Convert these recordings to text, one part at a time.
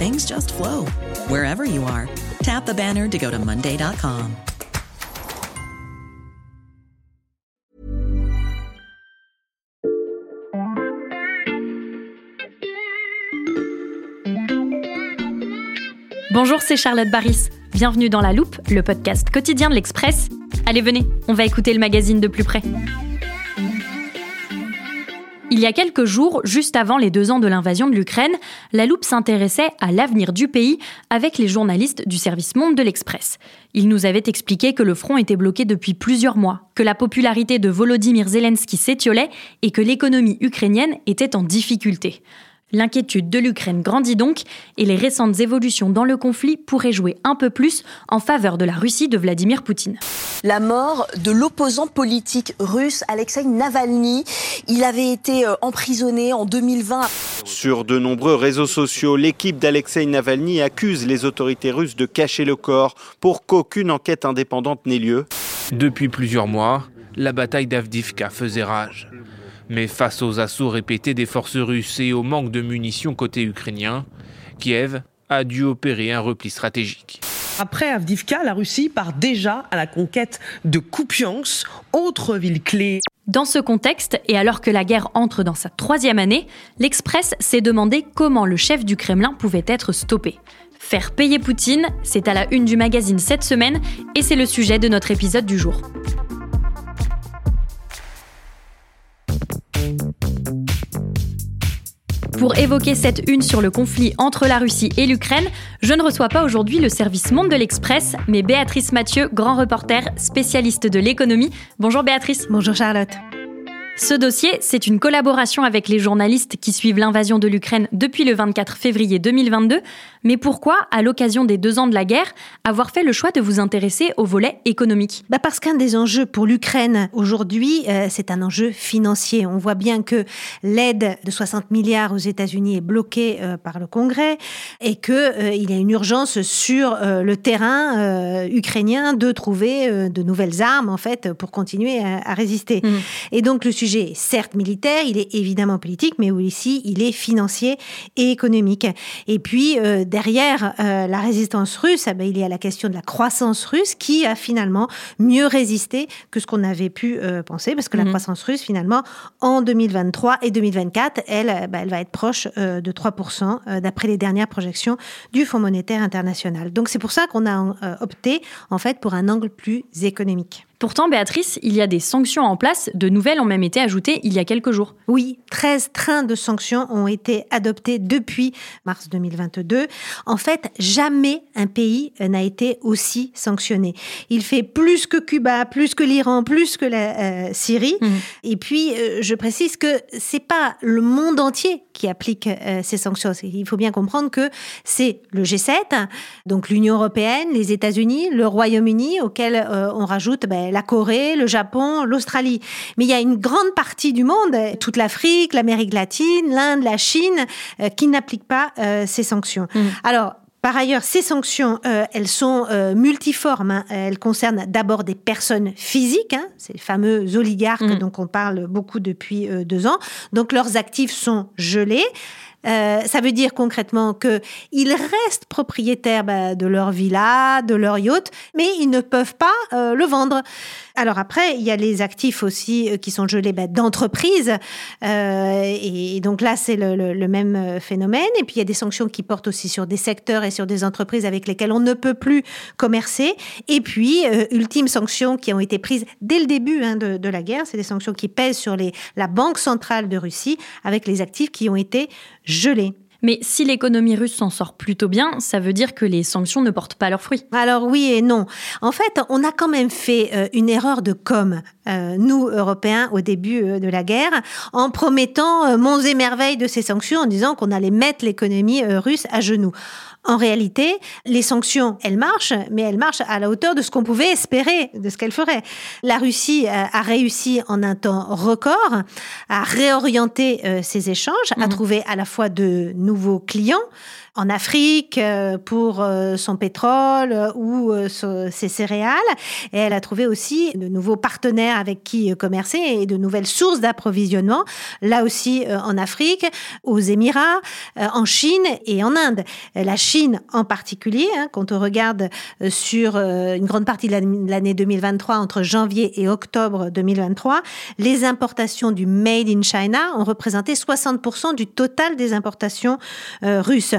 things just flow wherever you are. Tap the banner to go to Monday.com. Bonjour, c'est Charlotte Baris. Bienvenue dans La Loupe, le podcast quotidien de l'Express. Allez, venez, on va écouter le magazine de plus près. Il y a quelques jours, juste avant les deux ans de l'invasion de l'Ukraine, La Loupe s'intéressait à l'avenir du pays avec les journalistes du service Monde de l'Express. Ils nous avaient expliqué que le front était bloqué depuis plusieurs mois, que la popularité de Volodymyr Zelensky s'étiolait et que l'économie ukrainienne était en difficulté. L'inquiétude de l'Ukraine grandit donc et les récentes évolutions dans le conflit pourraient jouer un peu plus en faveur de la Russie de Vladimir Poutine. La mort de l'opposant politique russe Alexei Navalny. Il avait été euh, emprisonné en 2020. Sur de nombreux réseaux sociaux, l'équipe d'Alexei Navalny accuse les autorités russes de cacher le corps pour qu'aucune enquête indépendante n'ait lieu. Depuis plusieurs mois, la bataille d'Avdivka faisait rage. Mais face aux assauts répétés des forces russes et au manque de munitions côté ukrainien, Kiev a dû opérer un repli stratégique. Après Avdivka, la Russie part déjà à la conquête de Kupiansk, autre ville clé. Dans ce contexte, et alors que la guerre entre dans sa troisième année, l'Express s'est demandé comment le chef du Kremlin pouvait être stoppé. Faire payer Poutine, c'est à la une du magazine cette semaine, et c'est le sujet de notre épisode du jour. Pour évoquer cette une sur le conflit entre la Russie et l'Ukraine, je ne reçois pas aujourd'hui le service Monde de l'Express, mais Béatrice Mathieu, grand reporter, spécialiste de l'économie. Bonjour Béatrice. Bonjour Charlotte. Ce dossier, c'est une collaboration avec les journalistes qui suivent l'invasion de l'Ukraine depuis le 24 février 2022. Mais pourquoi, à l'occasion des deux ans de la guerre, avoir fait le choix de vous intéresser au volet économique? Bah Parce qu'un des enjeux pour l'Ukraine aujourd'hui, euh, c'est un enjeu financier. On voit bien que l'aide de 60 milliards aux États-Unis est bloquée euh, par le Congrès et qu'il euh, y a une urgence sur le terrain ukrainien de trouver de nouvelles armes en fait pour continuer à, à résister. Mmh. Et donc le sujet sujet est certes militaire, il est évidemment politique, mais aussi il est financier et économique. Et puis euh, derrière euh, la résistance russe, eh ben, il y a la question de la croissance russe qui a finalement mieux résisté que ce qu'on avait pu euh, penser, parce que la mhm. croissance russe finalement en 2023 et 2024, elle, ben, elle va être proche de 3% d'après les dernières projections du Fonds monétaire international. Donc c'est pour ça qu'on a opté en fait pour un angle plus économique. Pourtant, Béatrice, il y a des sanctions en place. De nouvelles ont même été ajoutées il y a quelques jours. Oui, 13 trains de sanctions ont été adoptés depuis mars 2022. En fait, jamais un pays n'a été aussi sanctionné. Il fait plus que Cuba, plus que l'Iran, plus que la euh, Syrie. Mmh. Et puis, euh, je précise que c'est pas le monde entier qui applique euh, ces sanctions. Il faut bien comprendre que c'est le G7, donc l'Union européenne, les États-Unis, le Royaume-Uni, auquel on rajoute ben, la Corée, le Japon, l'Australie. Mais il y a une grande partie du monde, toute l'Afrique, l'Amérique latine, l'Inde, la Chine, euh, qui n'appliquent pas euh, ces sanctions. Mmh. Alors, par ailleurs, ces sanctions, euh, elles sont multiformes. Hein. Elles concernent d'abord des personnes physiques, hein. ces fameux oligarques mmh. dont on parle beaucoup depuis deux ans. Donc leurs actifs sont gelés. Euh, ça veut dire concrètement qu'ils restent propriétaires bah, de leur villa, de leur yacht, mais ils ne peuvent pas euh, le vendre. Alors après, il y a les actifs aussi euh, qui sont gelés bah, d'entreprises. et donc là, c'est le, même phénomène. Et puis il y a des sanctions qui portent aussi sur des secteurs et sur des entreprises avec lesquelles on ne peut plus commercer. Et puis, ultime sanction qui ont été prises dès le début hein, de, la guerre, c'est des sanctions qui pèsent sur les, la Banque centrale de Russie avec les actifs qui ont été gelés. Mais si l'économie russe s'en sort plutôt bien, ça veut dire que les sanctions ne portent pas leurs fruits. Alors oui et non. En fait, on a quand même fait euh, une erreur de com, euh, nous, Européens, au début euh, de la guerre, en promettant monts et merveilles de ces sanctions, en disant qu'on allait mettre l'économie russe à genoux. En réalité, les sanctions, elles marchent, mais elles marchent à la hauteur de ce qu'on pouvait espérer de ce qu'elles feraient. La Russie a réussi en un temps record à réorienter ses échanges, à mhm. trouver à la fois de nouveaux clients, en Afrique euh, pour euh, son pétrole euh, ou ses céréales. Et elle a trouvé aussi de nouveaux partenaires avec qui commercer et de nouvelles sources d'approvisionnement, là aussi en Afrique, aux Émirats, en Chine et en Inde. La Chine en particulier, hein, quand on regarde sur une grande partie de l'année 2023, entre janvier et octobre 2023, les importations du Made in China ont représenté 60% du total des importations russes.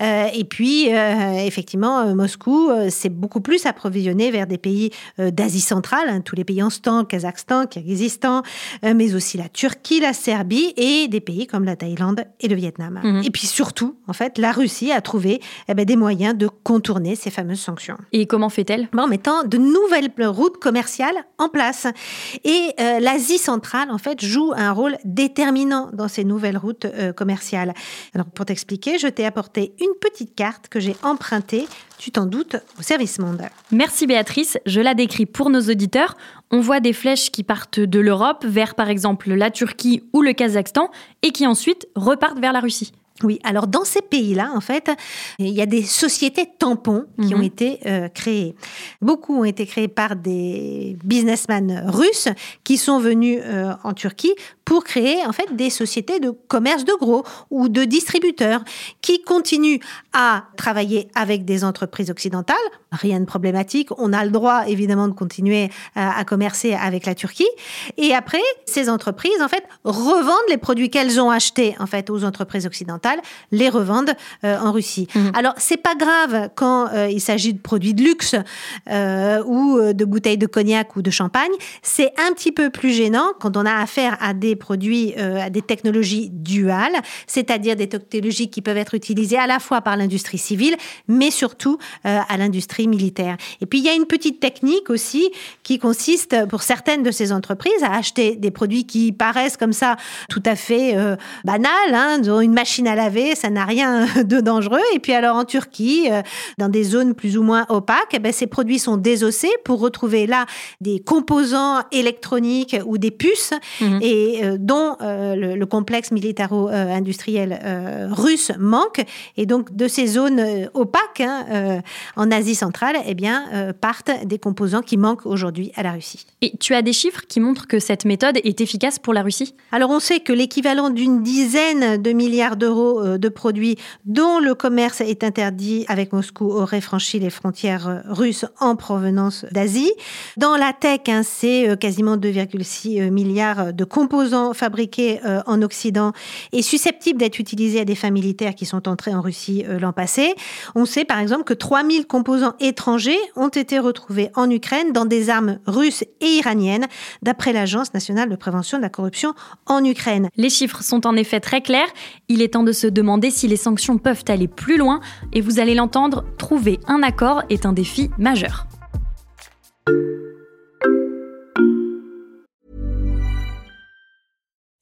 Euh, et puis, euh, effectivement, euh, Moscou s'est beaucoup plus approvisionné vers des pays d'Asie centrale, hein, tous les pays en stand, Kazakhstan, Kyrgyzstan, mais aussi la Turquie, la Serbie et des pays comme la Thaïlande et le Vietnam. Mhm. Et puis surtout, en fait, la Russie a trouvé eh ben, des moyens de contourner ces fameuses sanctions. Et comment fait-elle? En mettant de nouvelles routes commerciales en place. Et l'Asie centrale, en fait, joue un rôle déterminant dans ces nouvelles routes commerciales. Alors, pour t'expliquer, je t'ai apporté une petite carte que j'ai empruntée, tu t'en doutes, au service monde. Merci Béatrice, je la décris pour nos auditeurs. On voit des flèches qui partent de l'Europe vers par exemple la Turquie ou le Kazakhstan et qui ensuite repartent vers la Russie. Oui, alors dans ces pays-là, en fait, il y a des sociétés tampons qui ont mhm. été euh, créées. Beaucoup ont été créées par des businessmen russes qui sont venus euh, en Turquie pour créer en fait des sociétés de commerce de gros ou de distributeurs qui continuent à travailler avec des entreprises occidentales. Rien de problématique. On a le droit évidemment de continuer euh, à, commercer avec la Turquie. Et après, ces entreprises en fait revendent les produits qu'elles ont achetés en fait aux entreprises occidentales, les revendent euh, en Russie. Alors, mmh. Alors c'est pas grave quand euh, il s'agit de produits de luxe ou de bouteilles de cognac ou de champagne. C'est un petit peu plus gênant quand on a affaire à des produits euh, à des technologies duales, c'est-à-dire des technologies qui peuvent être utilisées à la fois par l'industrie civile, mais surtout euh, à l'industrie militaire. Et puis il y a une petite technique aussi qui consiste pour certaines de ces entreprises à acheter des produits qui paraissent comme ça tout à fait euh, banals, hein, une machine à laver, ça n'a rien de dangereux. Et puis alors en Turquie, dans des zones plus ou moins opaques, eh ben, ces produits sont désossés pour retrouver là des composants électroniques ou des puces. Mmh. Et euh, dont euh, le, complexe militaro-industriel euh, russe manque. Et donc, de ces zones opaques hein, en Asie centrale, eh bien, partent des composants qui manquent aujourd'hui à la Russie. Et tu as des chiffres qui montrent que cette méthode est efficace pour la Russie? Alors, on sait que l'équivalent d'une dizaine de milliards d'euros de produits dont le commerce est interdit avec Moscou aurait franchi les frontières russes en provenance d'Asie. Dans la tech, hein, c'est quasiment 2,6 milliards de composants fabriqués euh, en Occident et susceptibles d'être utilisés à des fins militaires qui sont entrés en Russie euh, l'an passé. On sait par exemple que 3000 composants étrangers ont été retrouvés en Ukraine dans des armes russes et iraniennes, d'après l'Agence nationale de prévention de la corruption en Ukraine. Les chiffres sont en effet très clairs. Il est temps de se demander si les sanctions peuvent aller plus loin. Et vous allez l'entendre, trouver un accord est un défi majeur.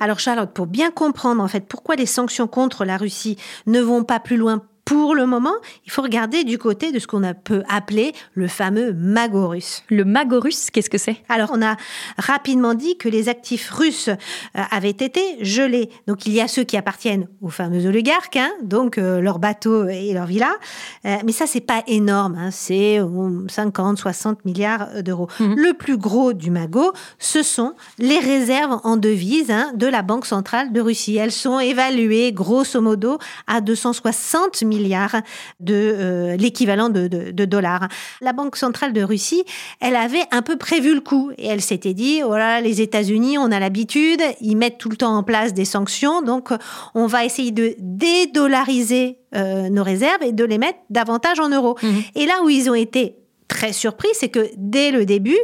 Alors Charlotte, pour bien comprendre en fait pourquoi les sanctions contre la Russie ne vont pas plus loin pour le moment, il faut regarder du côté de ce qu'on peut appeler le fameux magot russe. Le magot russe, qu'est-ce que c'est? Alors, on a rapidement dit que les actifs russes euh, avaient été gelés. Donc, il y a ceux qui appartiennent aux fameux oligarques, hein, donc euh, leurs bateaux et leurs villas. Euh, mais ça, c'est pas énorme. Hein, c'est 50, 60 milliards d'euros. Mhm. Le plus gros du magot, ce sont les réserves en devises hein, de la Banque centrale de Russie. Elles sont évaluées grosso modo à 260 milliards milliards de euh, l'équivalent de, dollars. La Banque centrale de Russie, elle avait un peu prévu le coup et elle s'était dit oh les États-Unis, on a l'habitude, ils mettent tout le temps en place des sanctions, donc on va essayer de dédollariser euh, nos réserves et de les mettre davantage en euros. Mmh. Et là où ils ont été très surpris, c'est que dès le début,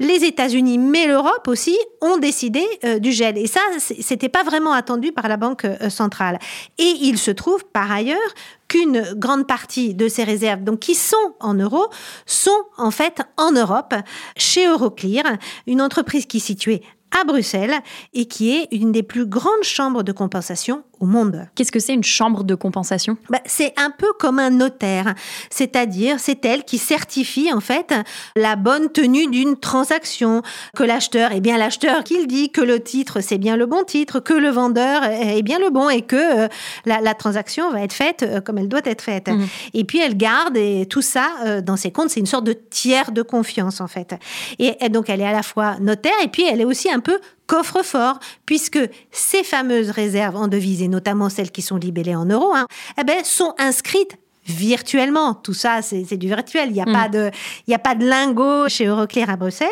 les États-Unis, mais l'Europe aussi, ont décidé euh, du gel. Et ça, c'était pas vraiment attendu par la Banque euh, centrale. Et il se trouve par ailleurs qu'une grande partie de ces réserves, donc qui sont en euros, sont en fait en Europe, chez Euroclear, une entreprise qui est située à Bruxelles et qui est une des plus grandes chambres de compensation au monde. Qu'est-ce que c'est une chambre de compensation? Bah, C'est un peu comme un notaire, c'est-à-dire c'est elle qui certifie en fait la bonne tenue d'une transaction, que l'acheteur est bien l'acheteur qu'il dit, que le titre c'est bien le bon titre, que le vendeur est bien le bon et que euh, la, transaction va être faite euh, comme elle doit être faite. Mhm. Et puis elle garde et tout ça euh, dans ses comptes, c'est une sorte de tiers de confiance en fait. Et, et donc elle est à la fois notaire et puis elle est aussi un peu coffre-fort, puisque ces fameuses réserves en devises, et notamment celles qui sont libellées en euros, hein, eh ben, sont inscrites virtuellement. Tout ça, c'est du virtuel. Il n'y a, mm. pas de, il y a pas de lingot chez Euroclear à Bruxelles.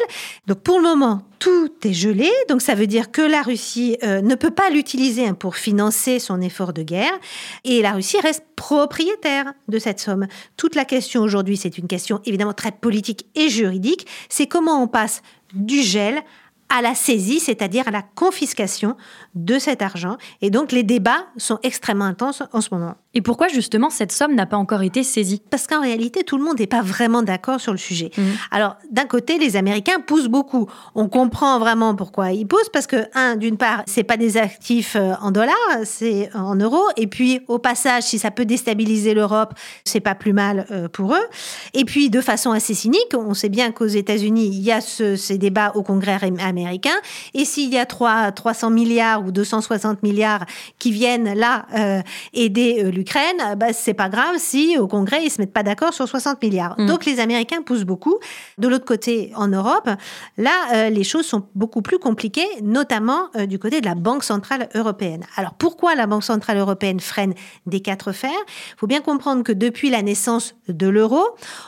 Donc, pour le moment, tout est gelé. Donc, ça veut dire que la Russie euh, ne peut pas l'utiliser hein, pour financer son effort de guerre. Et la Russie reste propriétaire de cette somme. Toute la question aujourd'hui, c'est une question évidemment très politique et juridique. C'est comment on passe du gel à la saisie, c'est-à-dire à la confiscation de cet argent. Et donc les débats sont extrêmement intenses en ce moment. Et pourquoi justement cette somme n'a pas encore été saisie? Parce qu'en réalité, tout le monde n'est pas vraiment d'accord sur le sujet. Mhm. Alors d'un côté, les Américains poussent beaucoup. On comprend vraiment pourquoi ils poussent, parce que, un, d'une part, c'est pas des actifs euh, en dollars, c'est en euros. Et puis, au passage, si ça peut déstabiliser l'Europe, c'est pas plus mal euh, pour eux. Et puis, de façon assez cynique, on sait bien qu'aux États-Unis, il y a ces débats au Congrès américain américain. Et s'il y a 3, 300 milliards ou 260 milliards qui viennent là euh, aider euh, l'Ukraine, bah, c'est pas grave si au Congrès ils se mettent pas d'accord sur 60 milliards. Mm. Donc les Américains poussent beaucoup. De l'autre côté, en Europe, là, euh, les choses sont beaucoup plus compliquées, notamment du côté de la Banque centrale européenne. Alors pourquoi la Banque centrale européenne freine des quatre fers? Il faut bien comprendre que depuis la naissance de l'euro,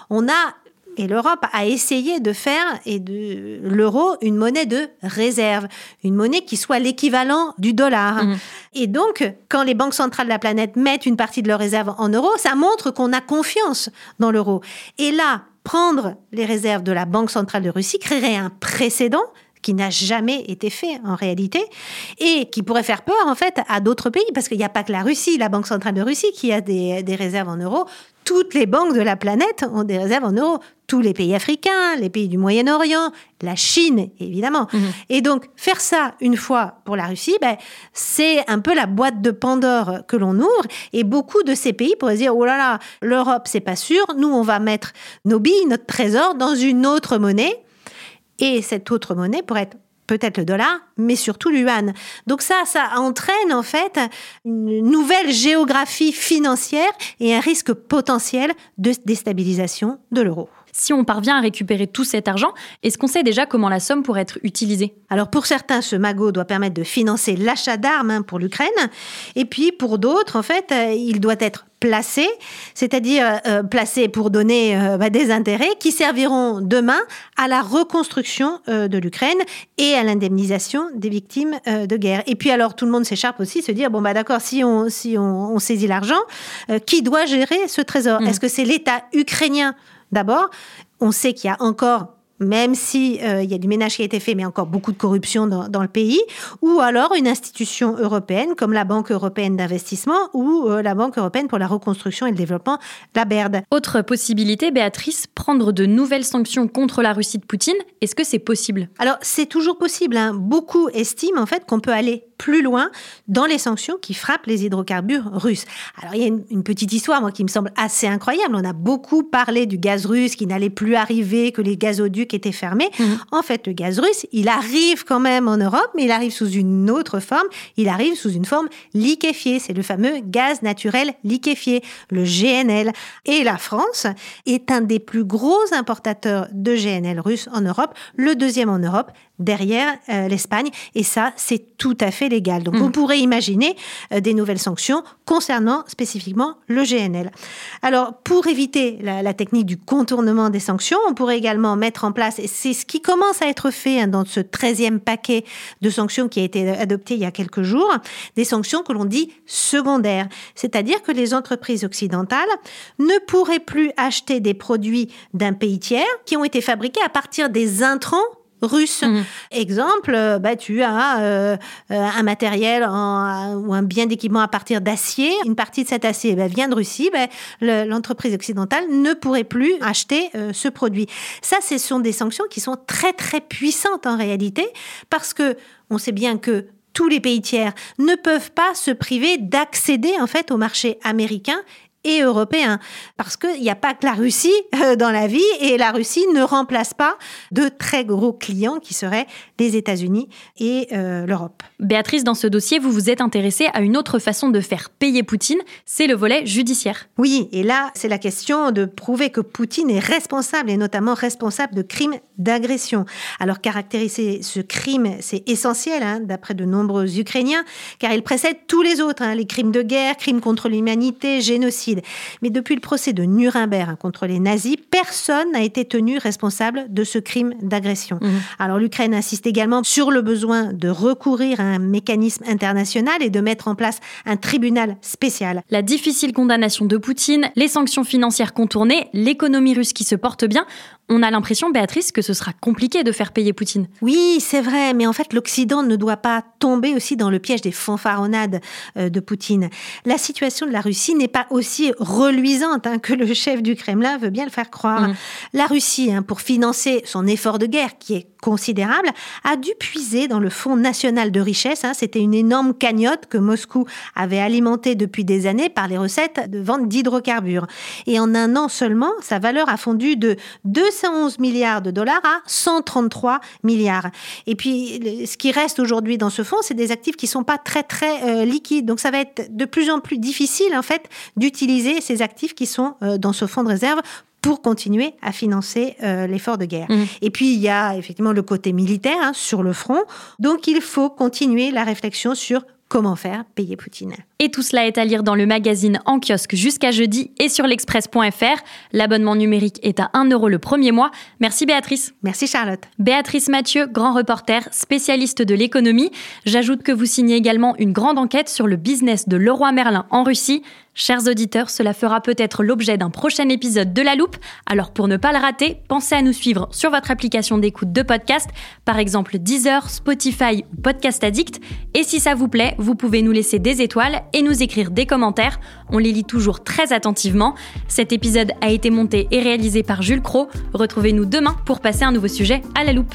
on a et l'Europe a essayé de faire et de l'euro une monnaie de réserve, une monnaie qui soit l'équivalent du dollar. Mhm. Et donc, quand les banques centrales de la planète mettent une partie de leurs réserves en euros, ça montre qu'on a confiance dans l'euro. Et là, prendre les réserves de la Banque centrale de Russie créerait un précédent qui n'a jamais été fait en réalité et qui pourrait faire peur en fait à d'autres pays parce qu'il n'y a pas que la Russie, la Banque centrale de Russie qui a des, réserves en euros. Toutes les banques de la planète ont des réserves en euros. Tous les pays africains, les pays du Moyen-Orient, la Chine évidemment. Mhm. Et donc faire ça une fois pour la Russie, ben, c'est un peu la boîte de Pandore que l'on ouvre. Et beaucoup de ces pays pourraient dire oh là là, l'Europe c'est pas sûr. Nous on va mettre nos billes, notre trésor dans une autre monnaie et cette autre monnaie pourrait être peut-être le dollar, mais surtout l'yuan. Donc ça, ça entraîne en fait une nouvelle géographie financière et un risque potentiel de déstabilisation de l'euro. Si on parvient à récupérer tout cet argent, est-ce qu'on sait déjà comment la somme pourrait être utilisée? Alors pour certains, ce magot doit permettre de financer l'achat d'armes hein, pour l'Ukraine, et puis pour d'autres, en fait, euh, il doit être placé, c'est-à-dire euh, placé pour donner euh, bah, des intérêts qui serviront demain à la reconstruction de l'Ukraine et à l'indemnisation des victimes de guerre. Et puis alors tout le monde s'écharpe aussi, se dire bon bah d'accord, si on si on, saisit l'argent, qui doit gérer ce trésor? Mmh. Est-ce que c'est l'État ukrainien D'abord, on sait qu'il y a encore même si euh, il y a du ménage qui a été fait, mais encore beaucoup de corruption dans, dans, le pays, ou alors une institution européenne comme la Banque européenne d'investissement ou euh, la Banque européenne pour la reconstruction et le développement, la BERD. Autre possibilité, Béatrice, prendre de nouvelles sanctions contre la Russie de Poutine. Est-ce que c'est possible? Alors c'est toujours possible. Hein. Beaucoup estiment en fait qu'on peut aller plus loin dans les sanctions qui frappent les hydrocarbures russes. Alors il y a une, petite histoire, moi, qui me semble assez incroyable. On a beaucoup parlé du gaz russe qui n'allait plus arriver, que les gazoducs étaient fermés. Mhm. En fait, le gaz russe, il arrive quand même en Europe, mais il arrive sous une autre forme. Il arrive sous une forme liquéfiée. C'est le fameux gaz naturel liquéfié, le GNL. Et la France est un des plus gros importateurs de GNL russe en Europe, le deuxième en Europe, derrière euh, l'Espagne. Et ça, c'est tout à fait légal. Donc, on mmh. pourrait imaginer euh, des nouvelles sanctions concernant spécifiquement le GNL. Alors, pour éviter la, technique du contournement des sanctions, on pourrait également mettre en place, et c'est ce qui commence à être fait hein, dans ce 13e paquet de sanctions qui a été adopté il y a quelques jours, des sanctions que l'on dit secondaires. C'est-à-dire que les entreprises occidentales ne pourraient plus acheter des produits d'un pays tiers qui ont été fabriqués à partir des intrants russe. Mhm. Exemple, euh, bah, tu as euh, euh, un matériel ou un bien d'équipement à partir d'acier. Une partie de cet acier bah, vient de Russie. Bah, l'entreprise occidentale ne pourrait plus acheter ce produit. Ça, ce sont des sanctions qui sont très très puissantes en réalité parce que on sait bien que tous les pays tiers ne peuvent pas se priver d'accéder en fait au marché américain et européen. Parce qu'il n'y a pas que la Russie euh, dans la vie et la Russie ne remplace pas de très gros clients qui seraient les États-Unis et euh, l'Europe. Béatrice, dans ce dossier, vous vous êtes intéressée à une autre façon de faire payer Poutine, c'est le volet judiciaire. Oui, et là, c'est la question de prouver que Poutine est responsable et notamment responsable de crimes d'agression. Alors caractériser ce crime, c'est essentiel, hein, d'après de nombreux Ukrainiens, car il précède tous les autres, hein, les crimes de guerre, crimes contre l'humanité, génocide mais depuis le procès de Nuremberg contre les nazis, personne n'a été tenu responsable de ce crime d'agression. Mhm. Alors l'Ukraine insiste également sur le besoin de recourir à un mécanisme international et de mettre en place un tribunal spécial. La difficile condamnation de Poutine, les sanctions financières contournées, l'économie russe qui se porte bien, on a l'impression, Béatrice, que ce sera compliqué de faire payer Poutine. Oui, c'est vrai, mais en fait, l'Occident ne doit pas tomber aussi dans le piège des fanfaronnades euh, de Poutine. La situation de la Russie n'est pas aussi reluisante hein, que le chef du Kremlin veut bien le faire croire. Mmh. La Russie, hein, pour financer son effort de guerre, qui est considérable, a dû puiser dans le Fonds national de richesse. Hein, c'était une énorme cagnotte que Moscou avait alimentée depuis des années par les recettes de vente d'hydrocarbures. Et en un an seulement, sa valeur a fondu de 211 milliards de dollars à 133 milliards. Et puis, ce qui reste aujourd'hui dans ce fonds, c'est des actifs qui sont pas très très euh, liquides. Donc, ça va être de plus en plus difficile en fait d'utiliser ces actifs qui sont euh, dans ce fonds de réserve pour continuer à financer euh, l'effort de guerre. Mmh. Et puis, il y a effectivement le côté militaire hein, sur le front. Donc, il faut continuer la réflexion sur comment faire payer Poutine. Et tout cela est à lire dans le magazine en kiosque jusqu'à jeudi et sur l'express.fr. L'abonnement numérique est à 1 euro le premier mois. Merci Béatrice. Merci Charlotte. Béatrice Mathieu, grand reporter, spécialiste de l'économie. J'ajoute que vous signez également une grande enquête sur le business de Leroy Merlin en Russie. Chers auditeurs, cela fera peut-être l'objet d'un prochain épisode de La Loupe, alors pour ne pas le rater, pensez à nous suivre sur votre application d'écoute de podcast, par exemple Deezer, Spotify ou Podcast Addict, et si ça vous plaît, vous pouvez nous laisser des étoiles et nous écrire des commentaires, on les lit toujours très attentivement. Cet épisode a été monté et réalisé par Jules Cro, retrouvez-nous demain pour passer un nouveau sujet à La Loupe.